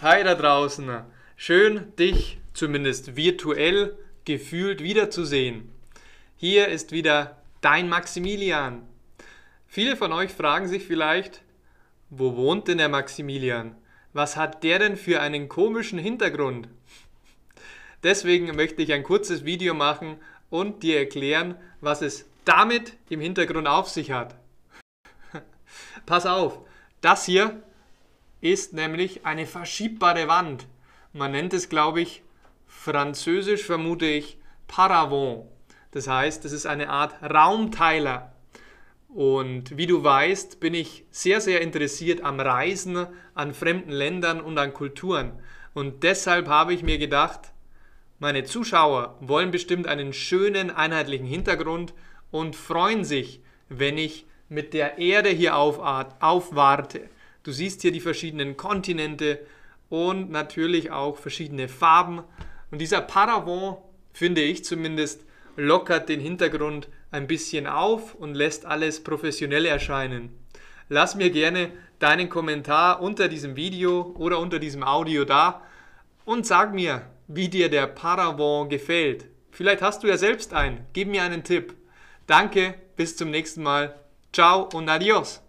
Hi da draußen. Schön, dich zumindest virtuell gefühlt wiederzusehen. Hier ist wieder dein Maximilian. Viele von euch fragen sich vielleicht, wo wohnt denn der Maximilian? Was hat der denn für einen komischen Hintergrund? Deswegen möchte ich ein kurzes Video machen und dir erklären, was es damit im Hintergrund auf sich hat. Pass auf, das hier ist nämlich eine verschiebbare Wand. Man nennt es, glaube ich, französisch vermute ich Paravent. Das heißt, es ist eine Art Raumteiler. Und wie du weißt, bin ich sehr, sehr interessiert am Reisen, an fremden Ländern und an Kulturen. Und deshalb habe ich mir gedacht, meine Zuschauer wollen bestimmt einen schönen, einheitlichen Hintergrund und freuen sich, wenn ich mit der Erde hier aufwarte. Du siehst hier die verschiedenen Kontinente und natürlich auch verschiedene Farben. Und dieser Paravent, finde ich zumindest, lockert den Hintergrund ein bisschen auf und lässt alles professionell erscheinen. Lass mir gerne deinen Kommentar unter diesem Video oder unter diesem Audio da und sag mir, wie dir der Paravent gefällt. Vielleicht hast du ja selbst einen. Gib mir einen Tipp. Danke, bis zum nächsten Mal. Ciao und adios.